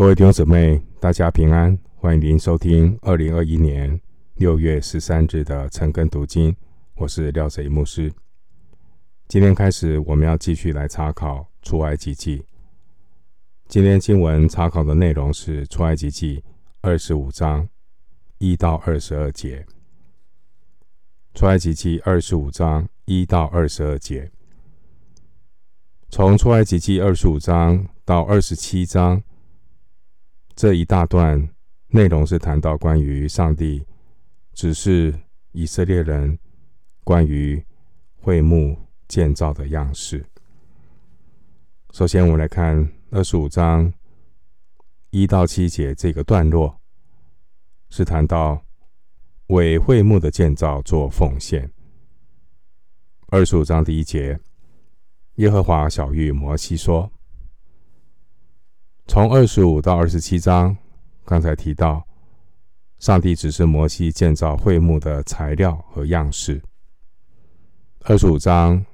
各位弟兄姊妹，大家平安，欢迎您收听二零二一年六月十三日的晨更读经。我是廖贼牧师。今天开始，我们要继续来查考出埃及记。今天经文查考的内容是出埃及记二十五章一到二十二节。出埃及记二十五章一到二十二节，从出埃及记二十五章到二十七章。这一大段内容是谈到关于上帝指示以色列人关于会幕建造的样式。首先，我们来看二十五章一到七节这个段落，是谈到为会幕的建造做奉献。二十五章第一节，耶和华晓諭摩西说。从二十五到二十七章，刚才提到，上帝指示摩西建造会幕的材料和样式。二十五章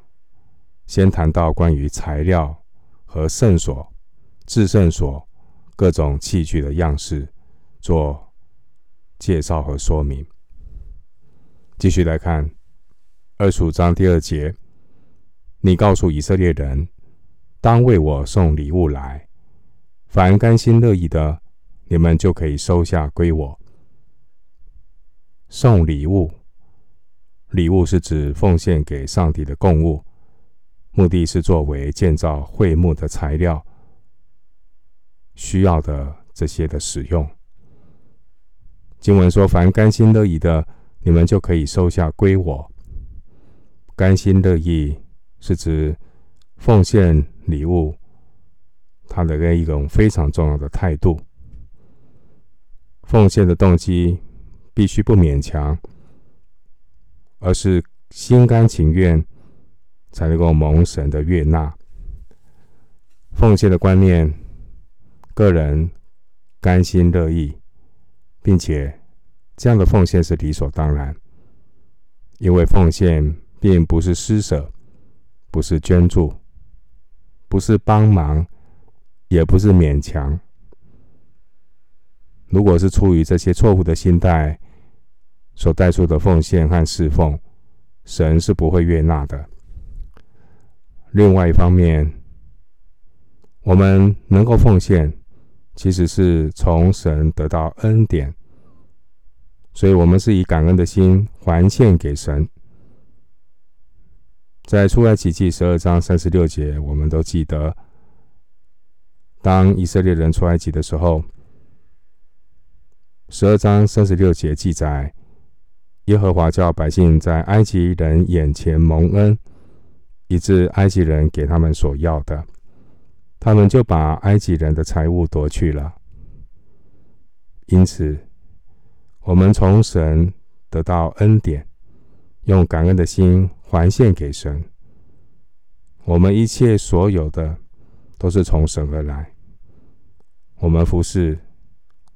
先谈到关于材料和圣所、至圣所各种器具的样式，做介绍和说明。继续来看二十五章第二节，你告诉以色列人，当为我送礼物来。凡甘心乐意的，你们就可以收下归我。送礼物，礼物是指奉献给上帝的供物，目的是作为建造会幕的材料，需要的这些的使用。经文说：“凡甘心乐意的，你们就可以收下归我。”甘心乐意是指奉献礼物。他的一种非常重要的态度，奉献的动机必须不勉强，而是心甘情愿，才能够蒙神的悦纳。奉献的观念，个人甘心乐意，并且这样的奉献是理所当然，因为奉献并不是施舍，不是捐助，不是帮忙。也不是勉强。如果是出于这些错误的心态所带出的奉献和侍奉，神是不会悦纳的。另外一方面，我们能够奉献，其实是从神得到恩典，所以我们是以感恩的心还献给神。在出埃及记十二章三十六节，我们都记得。当以色列人出埃及的时候，十二章三十六节记载，耶和华叫百姓在埃及人眼前蒙恩，以致埃及人给他们所要的，他们就把埃及人的财物夺去了。因此，我们从神得到恩典，用感恩的心还献给神。我们一切所有的，都是从神而来。我们服侍，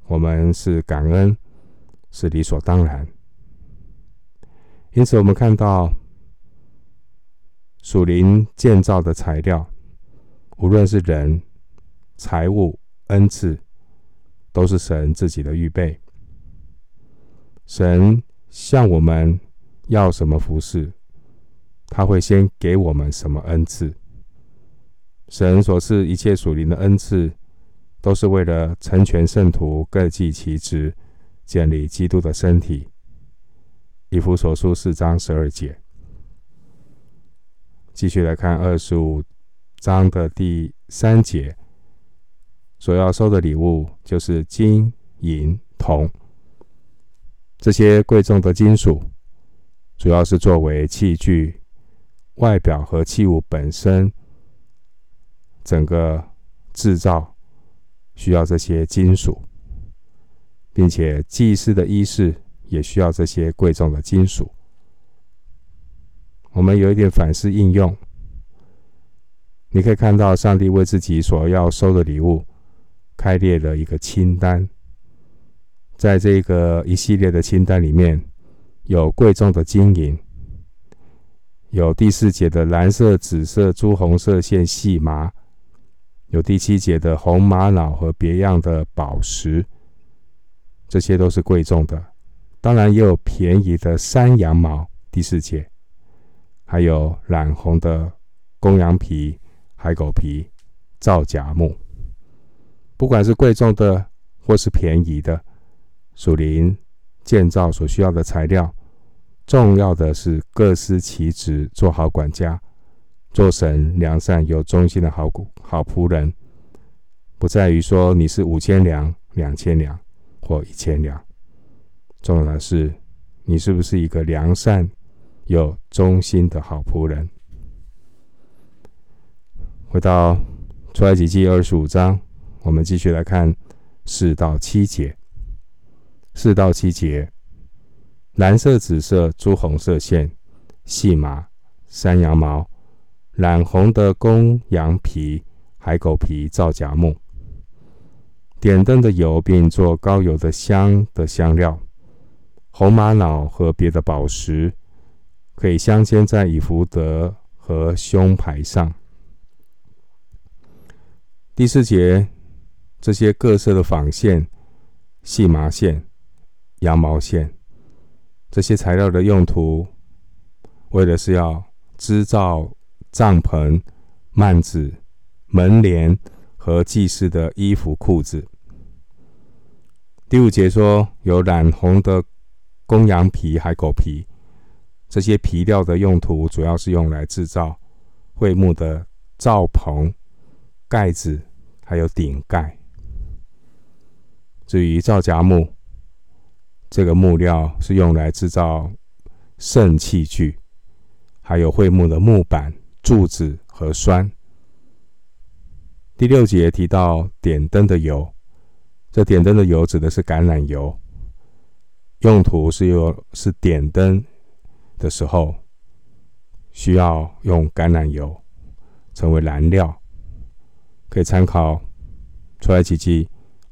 我们是感恩，是理所当然。因此，我们看到属灵建造的材料，无论是人、财物、恩赐，都是神自己的预备。神向我们要什么服侍，他会先给我们什么恩赐。神所赐一切属灵的恩赐。都是为了成全圣徒，各尽其职，建立基督的身体。以弗所书四章十二节。继续来看二十五章的第三节，所要收的礼物就是金银铜这些贵重的金属，主要是作为器具外表和器物本身整个制造。需要这些金属，并且祭司的衣饰也需要这些贵重的金属。我们有一点反思应用，你可以看到上帝为自己所要收的礼物开列了一个清单，在这个一系列的清单里面，有贵重的金银，有第四节的蓝色、紫色、朱红色线细麻。有第七节的红玛瑙和别样的宝石，这些都是贵重的。当然也有便宜的山羊毛，第四节，还有染红的公羊皮、海狗皮、皂荚木。不管是贵重的或是便宜的，属灵建造所需要的材料，重要的是各司其职，做好管家，做神良善有忠心的好好仆人。不在于说你是五千两、两千两或一千两。重要的是，你是不是一个良善、有忠心的好仆人？回到出埃及记二十五章，我们继续来看四到七节。四到七节：蓝色、紫色、朱红色线、细麻、山羊毛、染红的公羊皮、海狗皮、皂荚木。点灯的油，并做高油的香的香料。红玛瑙和别的宝石，可以镶嵌在以弗得和胸牌上。第四节，这些各色的纺线、细麻线、羊毛线，这些材料的用途，为的是要织造帐篷、幔子、门帘和祭司的衣服、裤子。第五节说，有染红的。公羊皮、海狗皮，这些皮料的用途主要是用来制造会幕的罩棚、盖子，还有顶盖。至于皂荚木，这个木料是用来制造圣器具，还有会幕的木板、柱子和栓。第六节提到点灯的油，这点灯的油指的是橄榄油。用途是用是点灯的时候，需要用橄榄油成为燃料，可以参考出埃及记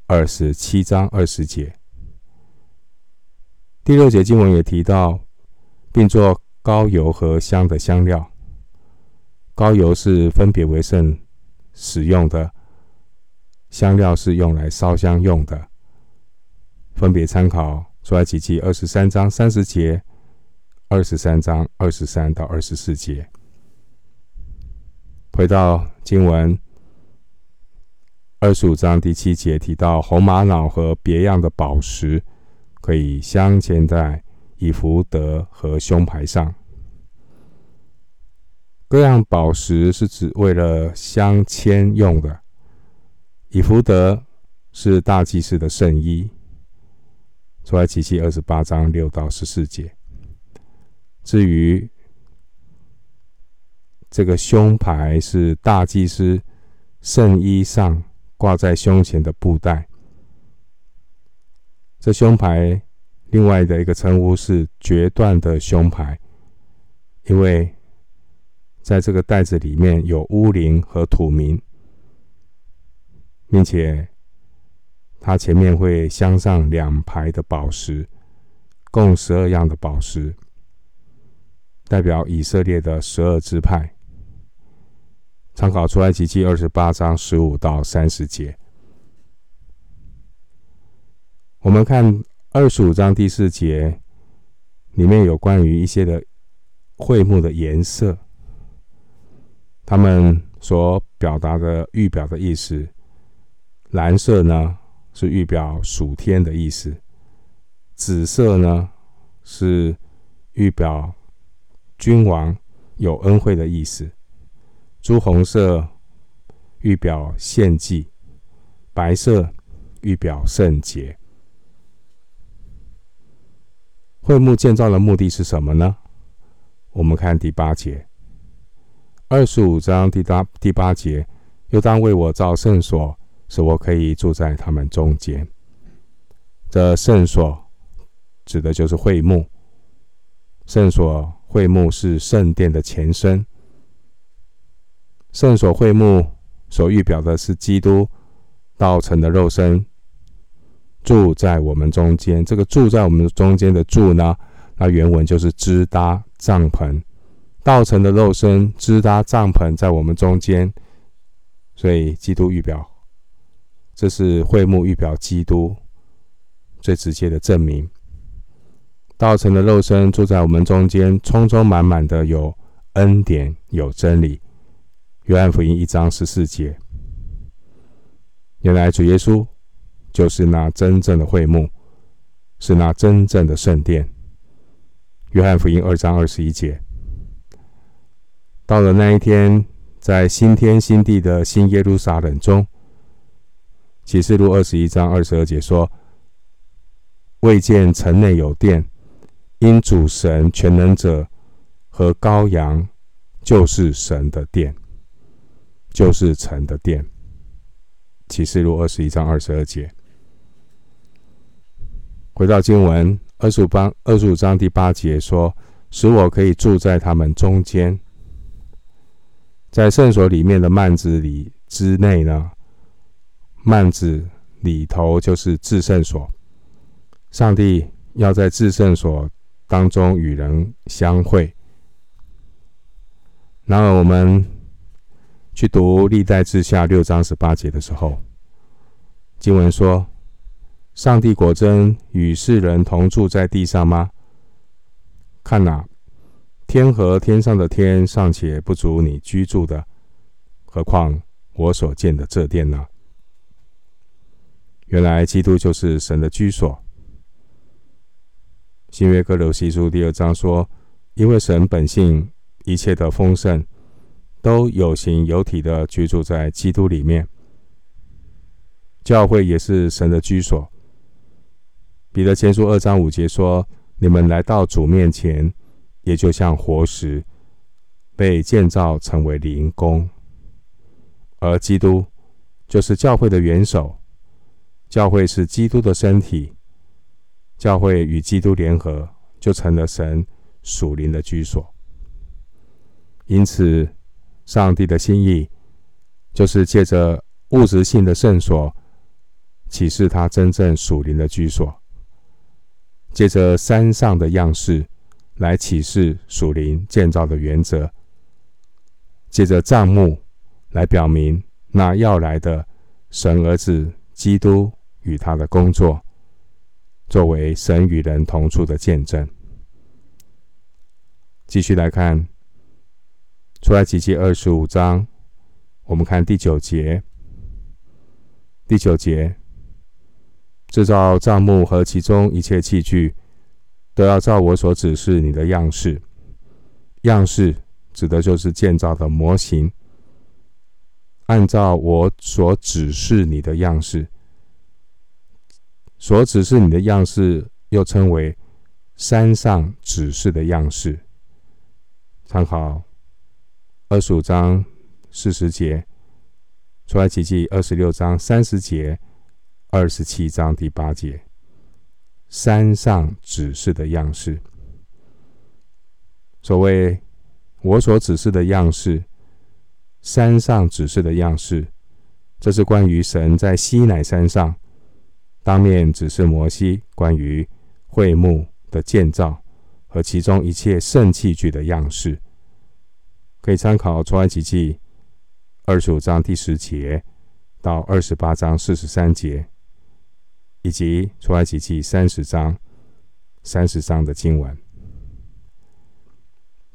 二十七章二十节。第六节经文也提到，并做膏油和香的香料。膏油是分别为圣使用的，香料是用来烧香用的，分别参考。出埃及记二十三章三十节，二十三章二十三到二十四节。回到经文二十五章第七节提到红玛瑙和别样的宝石，可以镶嵌在以弗得和胸牌上。各样宝石是指为了镶嵌用的。以弗得是大祭司的圣衣。出埃及记二十八章六到十四节。至于这个胸牌是大祭司圣衣上挂在胸前的布带。这胸牌另外的一个称呼是决断的胸牌，因为在这个袋子里面有乌灵和土明，并且。它前面会镶上两排的宝石，共十二样的宝石，代表以色列的十二支派。参考出埃及记二十八章十五到三十节。我们看二十五章第四节，里面有关于一些的会幕的颜色，他们所表达的预表的意思，蓝色呢，是预表属天的意思，紫色呢是预表君王有恩惠的意思，朱红色预表献祭，白色预表圣洁。会幕建造的目的是什么呢？我们看第八节，二十五章第八第八节，又当为我造圣所。使我可以住在他们中间。这圣所指的就是会幕。圣所会幕是圣殿的前身。圣所会幕所预表的是基督道成的肉身住在我们中间。这个住在我们中间的住呢，那原文就是支搭帐篷。道成的肉身支搭帐篷在我们中间。所以基督预表，这是会幕预表基督最直接的证明。道成的肉身住在我们中间，充充满满的有恩典，有真理。约翰福音一章十四节。原来主耶稣就是那真正的会幕，是那真正的圣殿。约翰福音二章二十一节。到了那一天，在新天新地的新耶路撒冷中，启示录二十一章二十二节说：“未见城内有殿。”因主神全能者和羔羊就是神的殿，就是城的殿。启示录二十一章二十二节。回到经文，二十五章二十五章第八节说：“使我可以住在他们中间。”在圣所里面的幔子里之内呢，幔子里头就是至圣所，上帝要在至圣所。当中与人相会。然而，我们去读历代志下六章十八节的时候，经文说：“上帝果真与世人同住在地上吗？看哪，天和天上的天尚且不足你居住的，何况我所建的这殿呢？”原来，基督就是神的居所。新约哥罗西书第二章说：“因为神本性一切的丰盛，都有形有体的居住在基督里面。教会也是神的居所。”彼得前书二章五节说：“你们来到主面前，也就像活石，被建造成为灵宫。而基督就是教会的元首，教会是基督的身体。”教会与基督联合，就成了神属灵的居所。因此，上帝的心意就是借着物质性的圣所，启示他真正属灵的居所；借着山上的样式来启示属灵建造的原则；借着帐幕来表明那要来的神儿子基督与他的工作。作为神与人同处的见证。继续来看出来奇迹二十五章，我们看第九节。第九节，制造帐幕和其中一切器具，都要照我所指示你的样式。样式指的就是建造的模型，按照我所指示你的样式。所指示你的样式，又称为山上指示的样式。参考二十五章四十节，出埃及记二十六章三十节，二十七章第八节。山上指示的样式，所谓我所指示的样式，山上指示的样式，这是关于神在西乃山上。当面指示摩西关于会幕的建造和其中一切圣器具的样式，可以参考出埃及记二十五章第十节到二十八章四十三节，以及出埃及记三十章三十章的经文。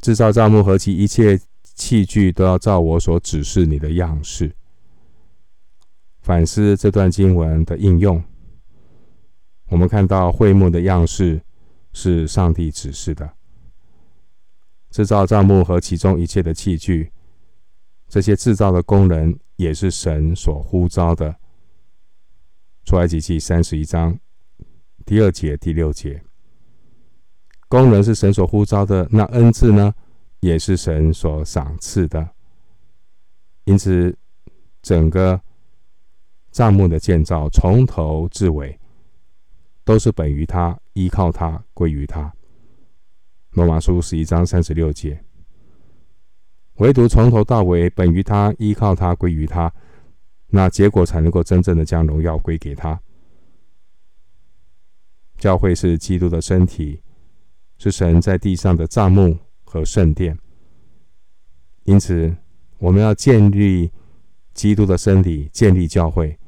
制造帐幕和其一切器具都要照我所指示你的样式。反思这段经文的应用。我们看到会幕的样式是上帝指示的，制造帐幕和其中一切的器具，这些制造的工人也是神所呼召的。出埃及记三十一章第二节、第六节，工人是神所呼召的，那恩赐呢，也是神所赏赐的。因此，整个帐幕的建造从头至尾。都是本于他，依靠他，归于他。罗马书十一章三十六节，唯独从头到尾本于他，依靠他，归于他，那结果才能够真正的将荣耀归给他。教会是基督的身体，是神在地上的帐幕和圣殿。因此，我们要建立基督的身体建立教会，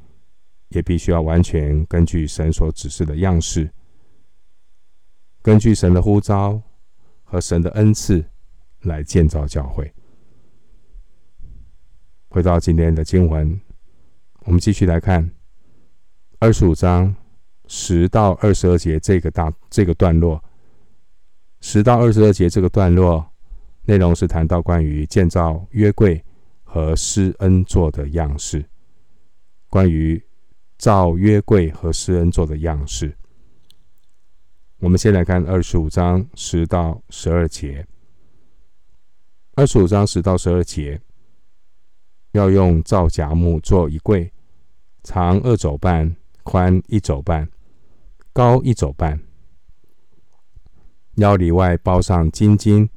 也必须要完全根据神所指示的样式，根据神的呼召和神的恩赐来建造教会。回到今天的经文，我们继续来看二十五章十到二十二节这个大这个段落。十到二十二节这个段落内容是谈到关于建造约柜和施恩座的样式，关于造约柜和施恩座的样式。我们先来看二十五章十到十二节。二十五章十到十二节。要用皂荚木做一柜，长二肘半，宽一肘半，高一肘半。要里外包上金金，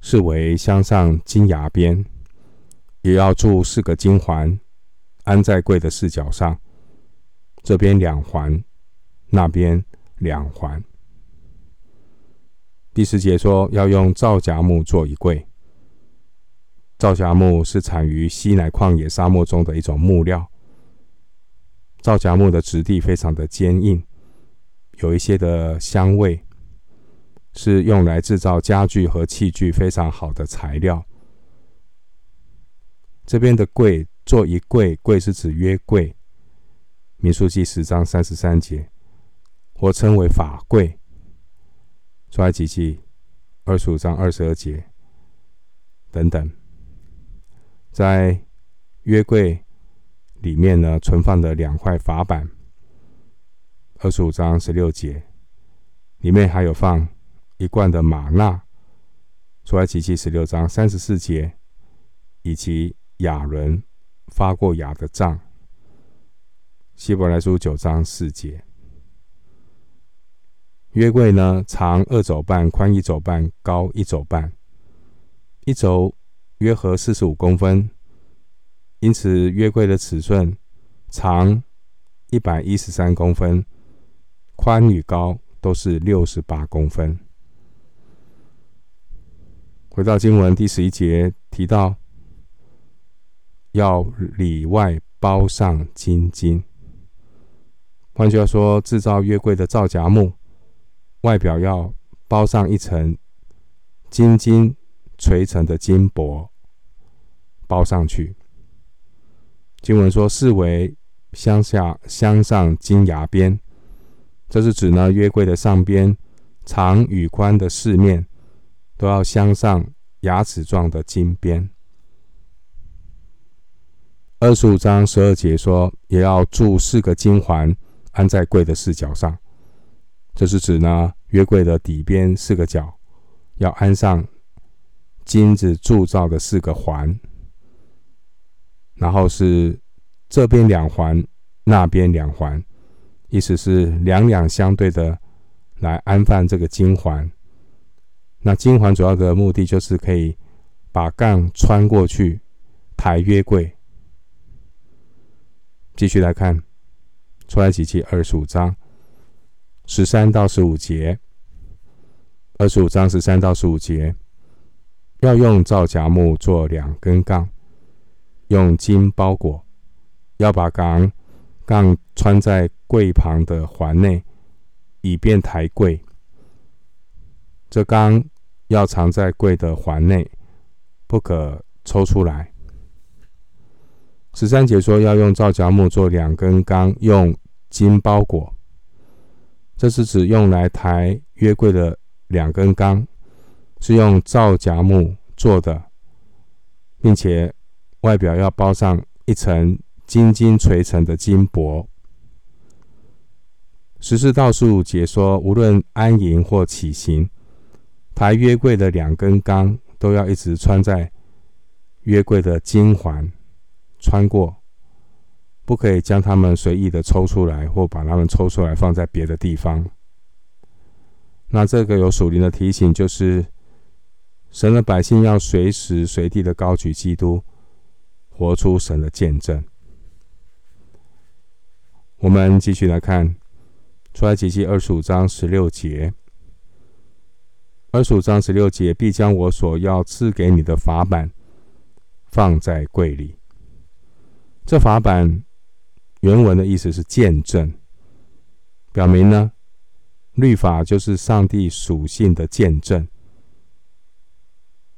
是为镶上金牙边，也要铸四个金环，安在柜的四角上，这边两环，那边两环。第十节说要用皂荚木做一柜。皂荚木是产于西乃旷野沙漠中的一种木料。皂荚木的质地非常的坚硬，有一些的香味，是用来制造家具和器具非常好的材料。这边的柜做一柜，柜是指约柜，民数记十章三十三节，或称为法柜。出埃及记二十五章二十二节等等。在约柜里面呢，存放的两块法板，二十五章十六节，里面还有放一罐的玛纳，出埃及记十六章三十四节，以及亚伦发过芽的杖，希伯来书九章四节。约柜呢，长二肘半，宽一肘半，高一肘半，一肘。约合四十五公分，因此约柜的尺寸长一百一十三公分，宽与高都是六十八公分。回到经文第十一节提到，要里外包上金金。换句话说，制造月柜的皂荚木外表要包上一层金金锤成的金箔。包上去。经文说：“四为乡下镶上金牙边，这是指呢约柜的上边长与宽的四面都要镶上牙齿状的金边。”二十五章十二节说：“也要铸四个金环，安在柜的四角上。”这是指呢约柜的底边四个角要安上金子铸造的四个环。然后是这边两环，那边两环，意思是两两相对的来安放这个金环。那金环主要的目的就是可以把杠穿过去抬约柜。继续来看出来几期二十五章十三到十五节，二十五章十三到十五节要用皂荚木做两根杠。用金包裹，要把杠杠穿在柜旁的环内，以便抬柜。这杠要藏在柜的环内，不可抽出来。十三节说要用皂荚木做两根钢，用金包裹。这是指用来抬约柜的两根钢，是用皂荚木做的，并且。外表要包上一层金金锤成的金箔。十四到十五节说，无论安营或起行，抬约柜的两根钢都要一直穿在约柜的金环，穿过，不可以将它们随意的抽出来，或把它们抽出来放在别的地方。那这个有属灵的提醒，就是神的百姓要随时随地的高举基督。活出神的见证。我们继续来看出埃及记二十五章十六节。二十五章十六节，必将我所要赐给你的法版放在柜里。这法版原文的意思是见证，表明呢，律法就是上帝属性的见证。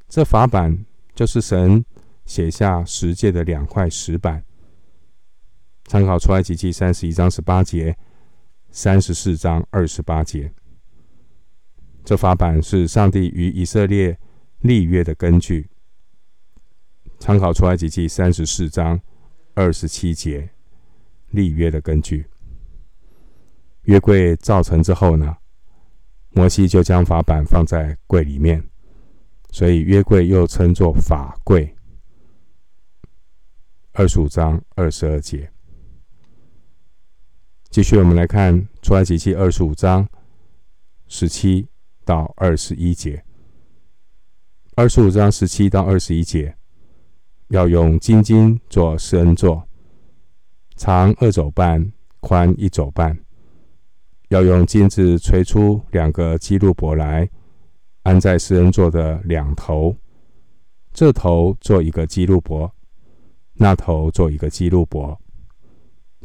这法版就是神写下十诫的两块石板。参考出埃及记三十一章十八节、三十四章二十八节。这法版是上帝与以色列立约的根据。参考出埃及记三十四章二十七节，立约的根据。约柜造成之后呢，摩西就将法版放在柜里面，所以约柜又称作法柜。二十五章二十二节。继续，我们来看出埃及记二十五章十七到二十一节。二十五章十七到二十一节。要用金金做施恩座，长二肘半，宽一肘半。要用金子锤出两个基路伯来，安在施恩座的两头。这头做一个基路伯，那头做一个基路伯。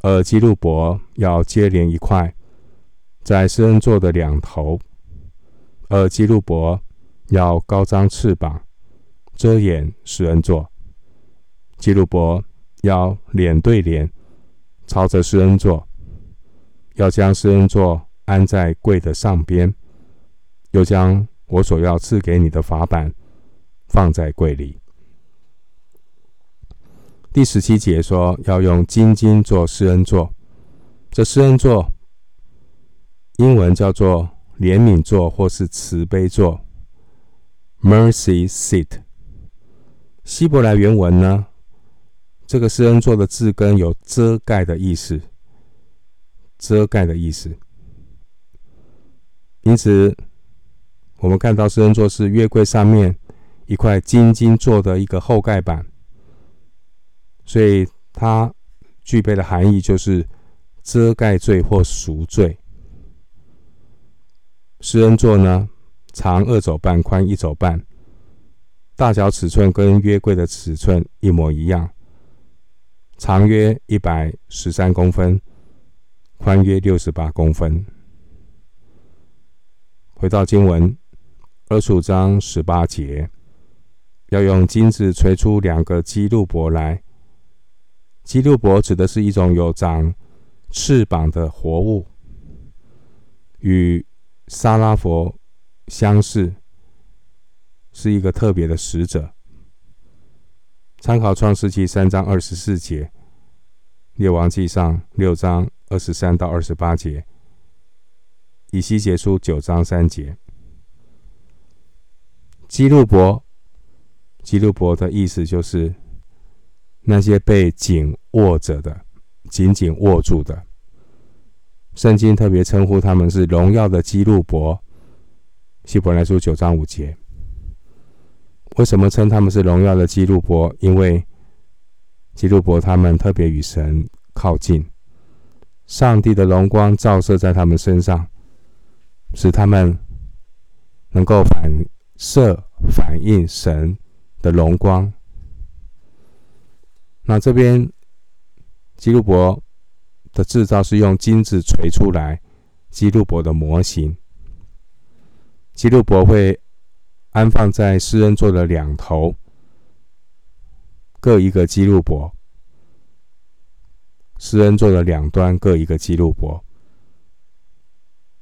而基路伯要接连一块，在施恩座的两头。而基路伯要高张翅膀，遮掩施恩座。基路伯要脸对脸，朝着施恩座，要将施恩座安在柜的上边，又将我所要赐给你的法版放在柜里。第十七节说要用金金做施恩座，这施恩座英文叫做怜悯座或是慈悲座 （Mercy Seat）。希伯来原文呢？这个施恩座的字根有遮盖的意思，遮盖的意思。因此，我们看到施恩座是月柜上面一块金金做的一个后盖板，所以它具备的含义就是遮盖罪或赎罪。施恩座呢，长二肘半，宽一肘半，大小尺寸跟约柜的尺寸一模一样。长约一百十三公分，宽约六十八公分。回到经文，二十五章十八节，要用金子锤出两个基路伯来。基路伯指的是一种有长翅膀的活物，与沙拉佛相似，是一个特别的使者。参考创世记三章二十四节，列王记上六章二十三到二十八节，以西结书九章三节。基路伯，基路伯的意思就是那些被紧握着的，紧紧握住的。圣经特别称呼他们是荣耀的基路伯，希伯来书九章五节。为什么称他们是荣耀的基路伯？因为基路伯他们特别与神靠近，上帝的荣光照射在他们身上，使他们能够反射、反映神的荣光。那这边基路伯的制造是用金子锤出来，基路伯的模型。基路伯会。安放在施恩座的两头，各一个基路伯。施恩座的两端各一个基路伯。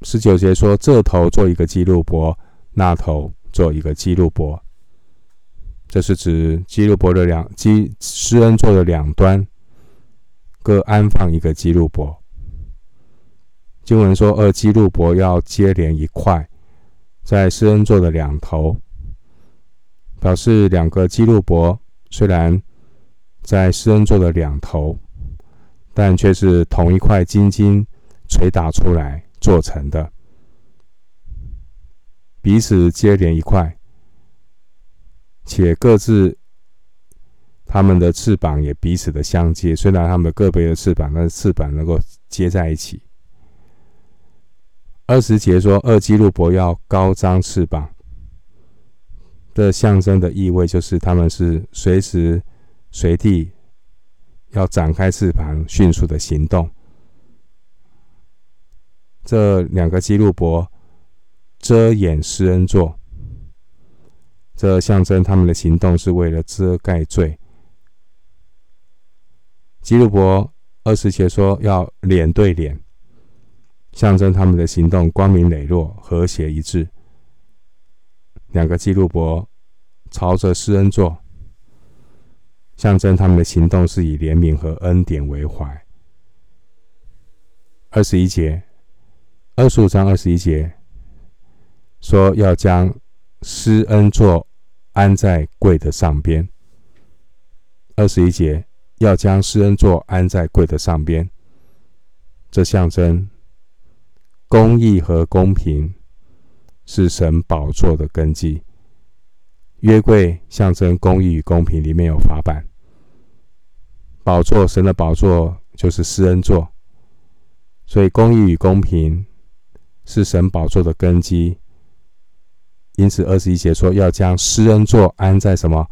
十九节说：“这头做一个基路伯，那头做一个基路伯。”这是指基路伯的两基施恩座的两端各安放一个基路伯。经文说：“二基路伯要接连一块，在施恩座的两头。”表示两个基路伯虽然在施恩座的两头，但却是同一块金金锤打出来做成的，彼此接连一块，且各自他们的翅膀也彼此的相接。虽然他们个别的翅膀，但是翅膀能够接在一起。二十节说，二基路伯要高张翅膀。的象征的意味就是，他们是随时随地要展开翅膀，迅速的行动。这两个基路伯遮掩施恩座，这象征他们的行动是为了遮盖罪。基路伯二十节说要脸对脸，象征他们的行动光明磊落、和谐一致。两个基路伯朝着施恩座，象征他们的行动是以怜悯和恩典为怀。二十一节。二十五章二十一节说，要将施恩座安在柜的上边。二十一节要将施恩座安在柜的上边，这象征公义和公平是神宝座的根基。约柜象征公义与公平，里面有法版。宝座，神的宝座就是施恩座，所以公义与公平。是神宝座的根基，因此二十一节说要将施恩座安在什么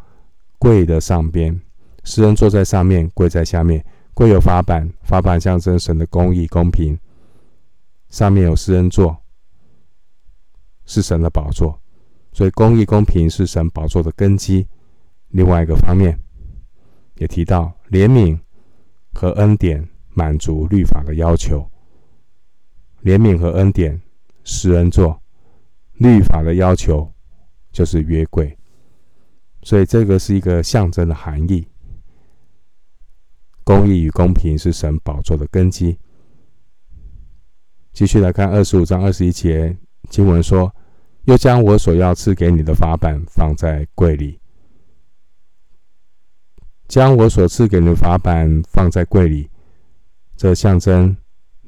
跪的上边？施恩座在上面，跪在下面。跪有法板，法板象征神的公义公平。上面有施恩座，是神的宝座，所以公义公平是神宝座的根基。另外一个方面，也提到怜悯和恩典满足律法的要求。怜悯和恩典，施恩座，律法的要求就是约柜，所以这个是一个象征的含义。公义与公平是神宝座的根基。继续来看二十五章二十一节经文说：“又将我所要赐给你的法版放在柜里，将我所赐给你的法版放在柜里，这象征。”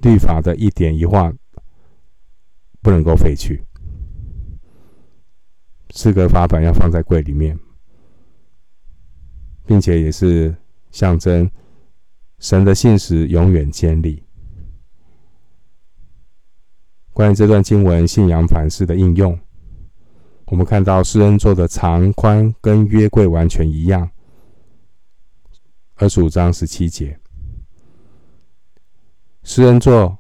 律法的一点一画不能够废去，四个法版要放在柜里面，并且也是象征神的信实永远坚立。关于这段经文信仰反思的应用，我们看到诗恩座的长宽跟约柜完全一样，二十五章十七节。诗恩座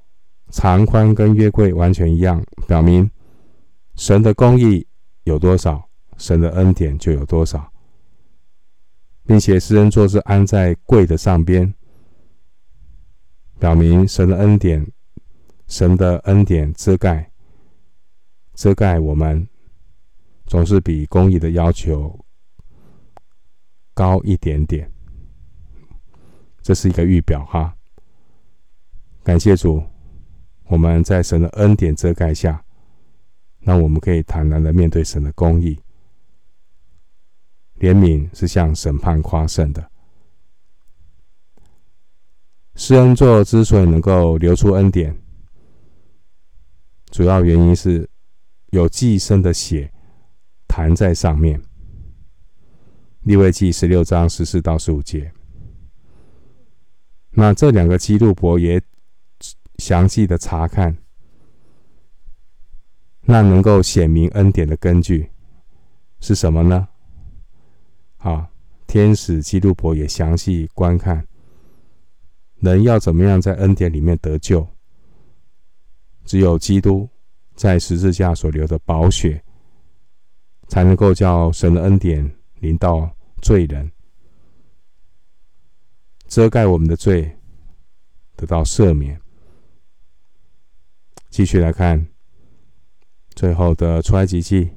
长宽跟约柜完全一样，表明神的公义有多少，神的恩典就有多少，并且施恩座是安在柜的上边，表明神的恩典，神的恩典遮盖遮盖我们，总是比公义的要求高一点点，这是一个预表哈。感谢主，我们在神的恩典遮盖下，那我们可以坦然的面对神的公义。怜悯是向审判夸胜的。施恩座之所以能够流出恩典，主要原因是有祭生的血弹在上面。利未记十六章十四到十五节。那这两个基路伯也。详细的查看，那能够显明恩典的根据是什么呢？好，天使基督伯也详细观看，人要怎么样在恩典里面得救？只有基督在十字架所流的宝血，才能够叫神的恩典临到罪人，遮盖我们的罪，得到赦免。继续来看最后的出埃及记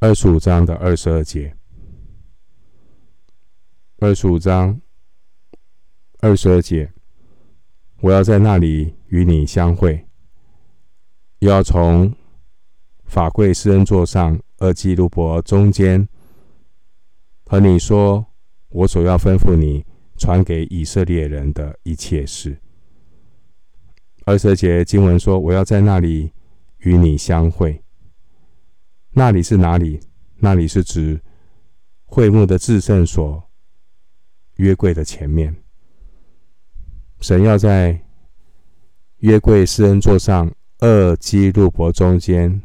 二十五章的二十二节。二十五章二十二节，我要在那里与你相会，又要从法柜施恩座上二基路伯中间和你说，我所要吩咐你传给以色列人的一切事。二十二节经文说：“我要在那里与你相会。”那里是哪里？那里是指会幕的至圣所，约柜的前面。神要在约柜施恩座上二基路伯中间，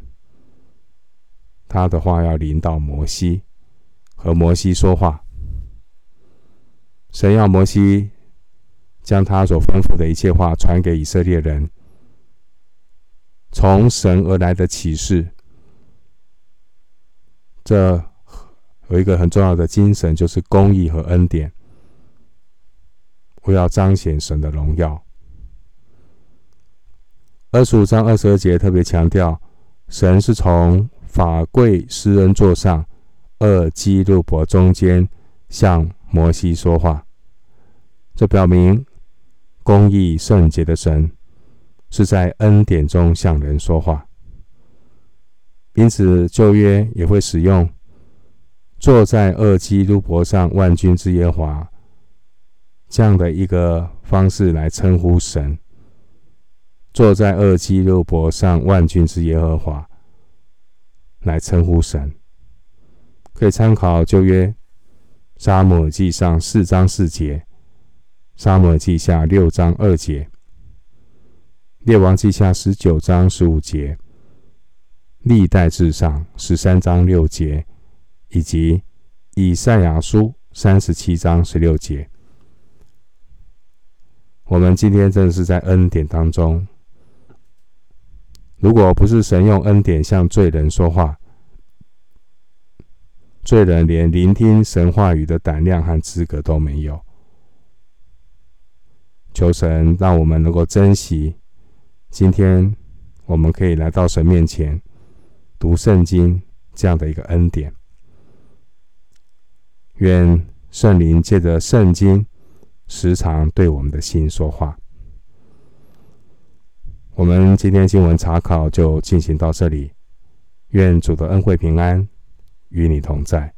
他的话要临到摩西，和摩西说话。神要摩西将他所吩咐的一切话传给以色列人，从神而来的启示。这有一个很重要的精神，就是公义和恩典。我要彰显神的荣耀。二十五章二十二节特别强调，神是从法柜施恩座上二基路伯中间向摩西说话。这表明公义圣洁的神是在恩典中向人说话。因此，旧约也会使用坐在二基路伯上万军之耶和华这样的一个方式来称呼神。坐在二基路伯上万军之耶和华来称呼神，可以参考旧约撒母记上四章四节，撒母记下六章二节，列王记下十九章十五节。历代志上十三章六节，以及以赛亚书三十七章十六节，我们今天真的是在恩典当中。如果不是神用恩典向罪人说话，罪人连聆听神话语的胆量和资格都没有。求神让我们能够珍惜今天我们可以来到神面前。读圣经这样的一个恩典，愿圣灵借着圣经时常对我们的心说话。我们今天经文查考就进行到这里，愿主的恩惠平安与你同在。